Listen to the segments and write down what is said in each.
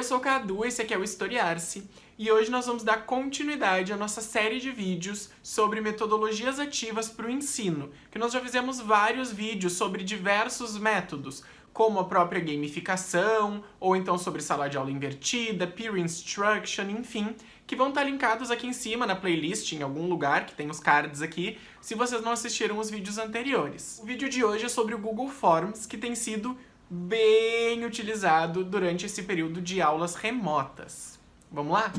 eu sou o Cadu, esse aqui é o Historiar-se, e hoje nós vamos dar continuidade à nossa série de vídeos sobre metodologias ativas para o ensino, que nós já fizemos vários vídeos sobre diversos métodos, como a própria gamificação, ou então sobre sala de aula invertida, peer instruction, enfim, que vão estar linkados aqui em cima na playlist, em algum lugar, que tem os cards aqui, se vocês não assistiram os vídeos anteriores. O vídeo de hoje é sobre o Google Forms, que tem sido bem utilizado durante esse período de aulas remotas. Vamos lá?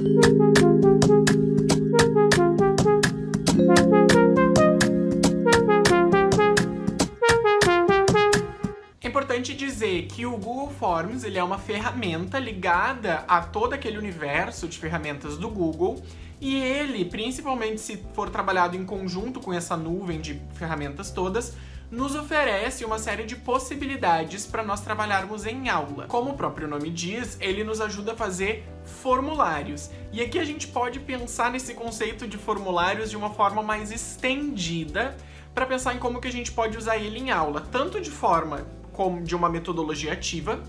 É importante dizer que o Google Forms ele é uma ferramenta ligada a todo aquele universo de ferramentas do Google e ele, principalmente se for trabalhado em conjunto com essa nuvem de ferramentas todas, nos oferece uma série de possibilidades para nós trabalharmos em aula. Como o próprio nome diz, ele nos ajuda a fazer formulários. E aqui a gente pode pensar nesse conceito de formulários de uma forma mais estendida para pensar em como que a gente pode usar ele em aula, tanto de forma como de uma metodologia ativa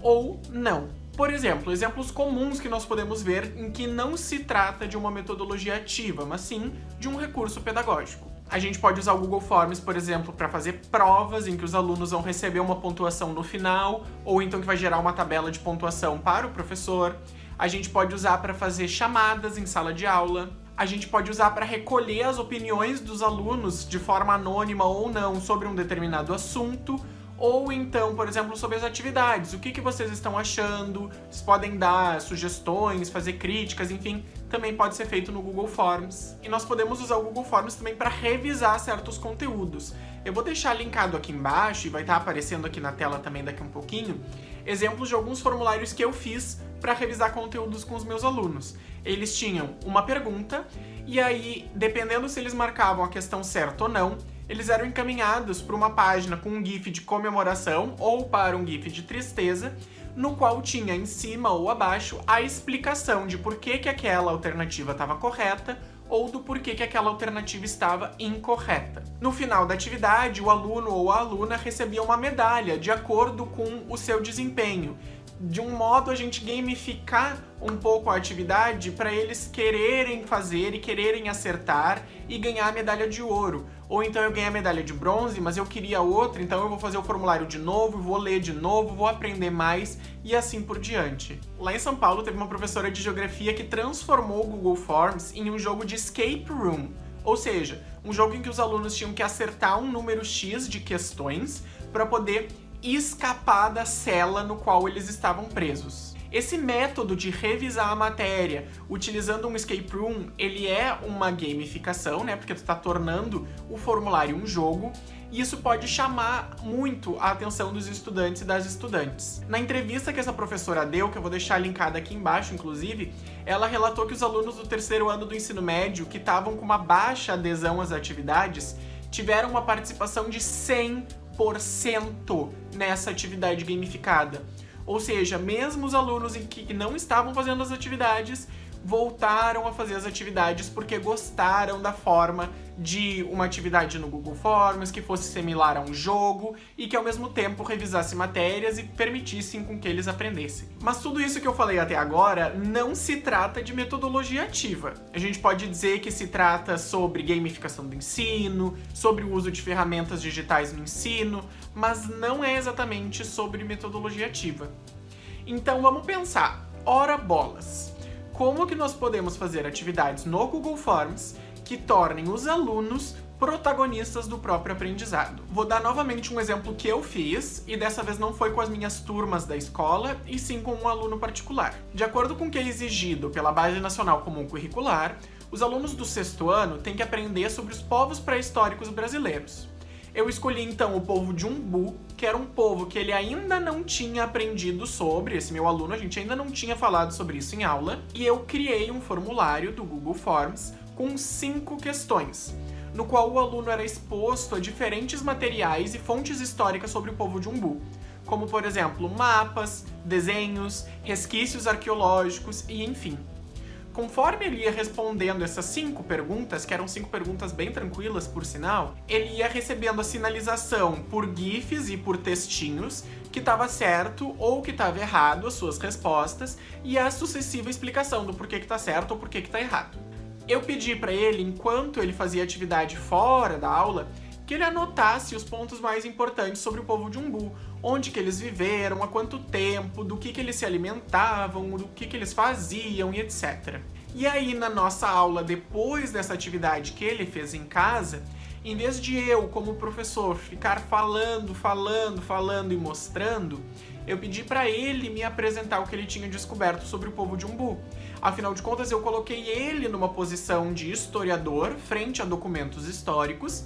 ou não. Por exemplo, exemplos comuns que nós podemos ver em que não se trata de uma metodologia ativa, mas sim de um recurso pedagógico. A gente pode usar o Google Forms, por exemplo, para fazer provas em que os alunos vão receber uma pontuação no final, ou então que vai gerar uma tabela de pontuação para o professor. A gente pode usar para fazer chamadas em sala de aula. A gente pode usar para recolher as opiniões dos alunos de forma anônima ou não sobre um determinado assunto ou então, por exemplo, sobre as atividades. O que, que vocês estão achando? Vocês podem dar sugestões, fazer críticas, enfim, também pode ser feito no Google Forms. E nós podemos usar o Google Forms também para revisar certos conteúdos. Eu vou deixar linkado aqui embaixo e vai estar aparecendo aqui na tela também daqui um pouquinho, exemplos de alguns formulários que eu fiz para revisar conteúdos com os meus alunos. Eles tinham uma pergunta e aí, dependendo se eles marcavam a questão certa ou não, eles eram encaminhados para uma página com um GIF de comemoração ou para um GIF de tristeza, no qual tinha em cima ou abaixo a explicação de por que, que aquela alternativa estava correta ou do porquê que aquela alternativa estava incorreta. No final da atividade, o aluno ou a aluna recebia uma medalha de acordo com o seu desempenho. De um modo a gente gamificar um pouco a atividade para eles quererem fazer e quererem acertar e ganhar a medalha de ouro. Ou então eu ganhei a medalha de bronze, mas eu queria outra, então eu vou fazer o formulário de novo, vou ler de novo, vou aprender mais e assim por diante. Lá em São Paulo teve uma professora de geografia que transformou o Google Forms em um jogo de escape room. Ou seja, um jogo em que os alunos tinham que acertar um número X de questões para poder escapar da cela no qual eles estavam presos. Esse método de revisar a matéria utilizando um escape room, ele é uma gamificação, né? Porque tu está tornando o formulário um jogo e isso pode chamar muito a atenção dos estudantes e das estudantes. Na entrevista que essa professora deu, que eu vou deixar linkada aqui embaixo, inclusive, ela relatou que os alunos do terceiro ano do ensino médio, que estavam com uma baixa adesão às atividades, tiveram uma participação de 100% nessa atividade gamificada. Ou seja, mesmo os alunos que não estavam fazendo as atividades voltaram a fazer as atividades porque gostaram da forma de uma atividade no Google Forms que fosse similar a um jogo e que ao mesmo tempo revisasse matérias e permitissem com que eles aprendessem. Mas tudo isso que eu falei até agora não se trata de metodologia ativa. A gente pode dizer que se trata sobre gamificação do ensino, sobre o uso de ferramentas digitais no ensino, mas não é exatamente sobre metodologia ativa. Então vamos pensar, ora bolas como que nós podemos fazer atividades no Google Forms que tornem os alunos protagonistas do próprio aprendizado. Vou dar novamente um exemplo que eu fiz, e dessa vez não foi com as minhas turmas da escola, e sim com um aluno particular. De acordo com o que é exigido pela Base Nacional Comum Curricular, os alunos do sexto ano têm que aprender sobre os povos pré-históricos brasileiros. Eu escolhi então o povo de Umbu, que era um povo que ele ainda não tinha aprendido sobre, esse meu aluno, a gente ainda não tinha falado sobre isso em aula, e eu criei um formulário do Google Forms com cinco questões, no qual o aluno era exposto a diferentes materiais e fontes históricas sobre o povo de Umbu, como por exemplo mapas, desenhos, resquícios arqueológicos e enfim. Conforme ele ia respondendo essas cinco perguntas, que eram cinco perguntas bem tranquilas, por sinal, ele ia recebendo a sinalização por GIFs e por textinhos que estava certo ou que estava errado as suas respostas e a sucessiva explicação do porquê que tá certo ou porquê que tá errado. Eu pedi para ele, enquanto ele fazia atividade fora da aula, que ele anotasse os pontos mais importantes sobre o povo de Umbu, onde que eles viveram, há quanto tempo, do que que eles se alimentavam, do que que eles faziam e etc. E aí na nossa aula depois dessa atividade que ele fez em casa, em vez de eu, como professor, ficar falando, falando, falando e mostrando, eu pedi para ele me apresentar o que ele tinha descoberto sobre o povo de Umbu. Afinal de contas, eu coloquei ele numa posição de historiador frente a documentos históricos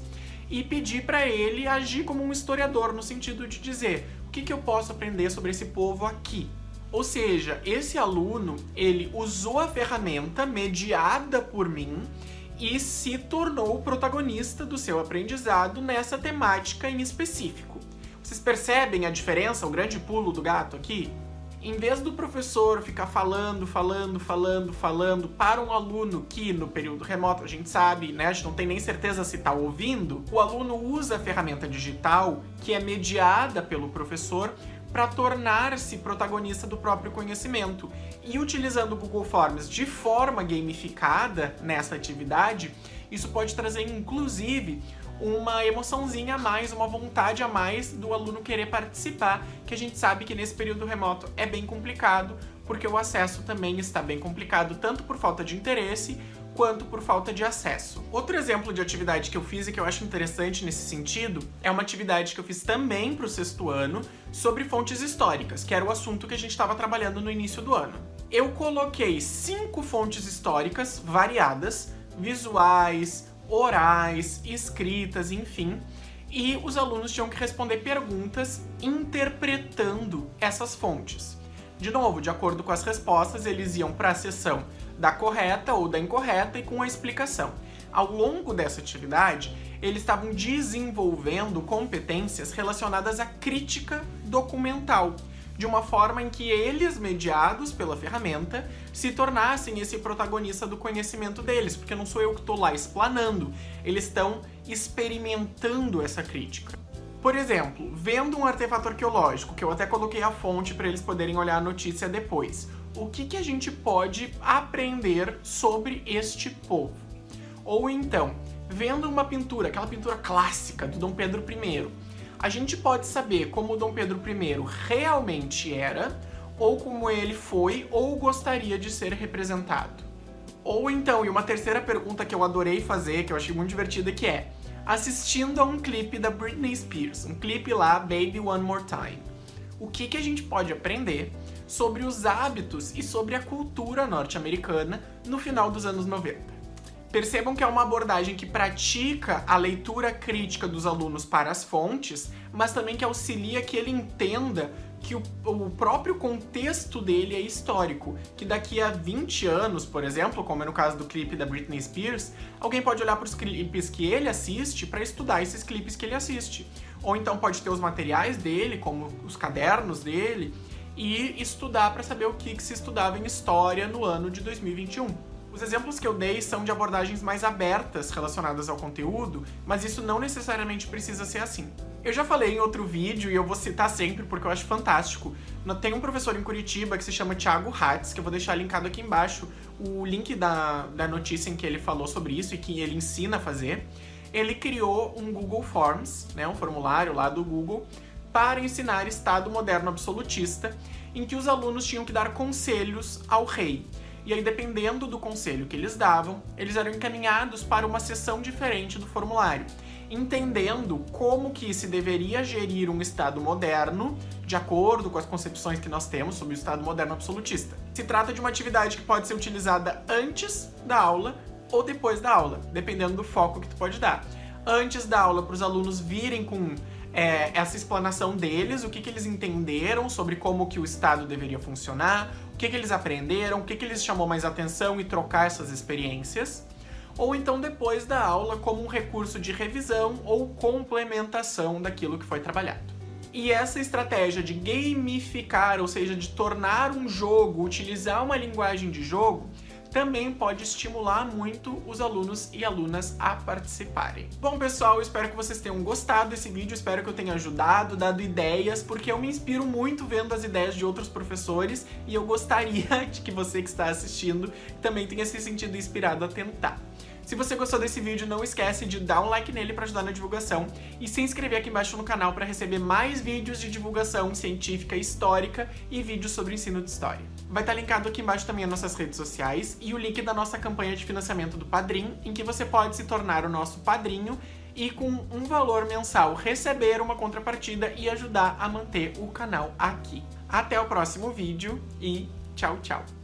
e pedir para ele agir como um historiador, no sentido de dizer o que, que eu posso aprender sobre esse povo aqui. Ou seja, esse aluno ele usou a ferramenta mediada por mim e se tornou o protagonista do seu aprendizado nessa temática em específico. Vocês percebem a diferença, o grande pulo do gato aqui? Em vez do professor ficar falando, falando, falando, falando para um aluno que no período remoto a gente sabe, né, a gente não tem nem certeza se está ouvindo, o aluno usa a ferramenta digital que é mediada pelo professor para tornar-se protagonista do próprio conhecimento. E utilizando o Google Forms de forma gamificada nessa atividade, isso pode trazer inclusive uma emoçãozinha a mais, uma vontade a mais do aluno querer participar, que a gente sabe que nesse período remoto é bem complicado, porque o acesso também está bem complicado, tanto por falta de interesse quanto por falta de acesso. Outro exemplo de atividade que eu fiz e que eu acho interessante nesse sentido é uma atividade que eu fiz também para o sexto ano sobre fontes históricas, que era o assunto que a gente estava trabalhando no início do ano. Eu coloquei cinco fontes históricas variadas, visuais, orais, escritas, enfim. E os alunos tinham que responder perguntas interpretando essas fontes. De novo, de acordo com as respostas, eles iam para a sessão da correta ou da incorreta e com a explicação. Ao longo dessa atividade, eles estavam desenvolvendo competências relacionadas à crítica documental de uma forma em que eles, mediados pela ferramenta, se tornassem esse protagonista do conhecimento deles, porque não sou eu que estou lá explanando, eles estão experimentando essa crítica. Por exemplo, vendo um artefato arqueológico, que eu até coloquei a fonte para eles poderem olhar a notícia depois, o que, que a gente pode aprender sobre este povo? Ou então, vendo uma pintura, aquela pintura clássica do Dom Pedro I, a gente pode saber como Dom Pedro I realmente era, ou como ele foi ou gostaria de ser representado. Ou então, e uma terceira pergunta que eu adorei fazer, que eu achei muito divertida, que é assistindo a um clipe da Britney Spears, um clipe lá, Baby One More Time. O que, que a gente pode aprender sobre os hábitos e sobre a cultura norte-americana no final dos anos 90? Percebam que é uma abordagem que pratica a leitura crítica dos alunos para as fontes, mas também que auxilia que ele entenda que o, o, próprio contexto dele é histórico. Que daqui a 20 anos, por exemplo, como é no caso do clipe da Britney Spears, alguém pode olhar para os clipes que ele assiste para estudar esses clipes que ele assiste. Ou então pode ter os materiais dele, como os cadernos dele, e estudar para saber o que, que se estudava em história no ano de 2021. Os exemplos que eu dei são de abordagens mais abertas relacionadas ao conteúdo, mas isso não necessariamente precisa ser assim. Eu já falei em outro vídeo e eu vou citar sempre porque eu acho fantástico. Tem um professor em Curitiba que se chama Thiago Hatz, que eu vou deixar linkado aqui embaixo o link da, da notícia em que ele falou sobre isso e que ele ensina a fazer. Ele criou um Google Forms, né, um formulário lá do Google, para ensinar Estado moderno absolutista, em que os alunos tinham que dar conselhos ao rei. E aí, dependendo do conselho que eles davam, eles eram encaminhados para uma seção diferente do formulário, entendendo como que se deveria gerir um Estado moderno, de acordo com as concepções que nós temos sobre o Estado moderno absolutista. Se trata de uma atividade que pode ser utilizada antes da aula ou depois da aula, dependendo do foco que tu pode dar. Antes da aula, para os alunos virem com é, essa explanação deles, o que, que eles entenderam sobre como que o Estado deveria funcionar, o que, que eles aprenderam, o que, que eles chamou mais atenção e trocar essas experiências. Ou então depois da aula como um recurso de revisão ou complementação daquilo que foi trabalhado. E essa estratégia de gamificar, ou seja, de tornar um jogo, utilizar uma linguagem de jogo, também pode estimular muito os alunos e alunas a participarem. Bom, pessoal, espero que vocês tenham gostado desse vídeo, espero que eu tenha ajudado, dado ideias, porque eu me inspiro muito vendo as ideias de outros professores e eu gostaria de que você que está assistindo também tenha se sentido inspirado a tentar. Se você gostou desse vídeo, não esquece de dar um like nele para ajudar na divulgação e se inscrever aqui embaixo no canal para receber mais vídeos de divulgação científica histórica e vídeos sobre ensino de história. Vai estar linkado aqui embaixo também as nossas redes sociais e o link da nossa campanha de financiamento do Padrim, em que você pode se tornar o nosso padrinho e com um valor mensal receber uma contrapartida e ajudar a manter o canal aqui. Até o próximo vídeo e tchau, tchau!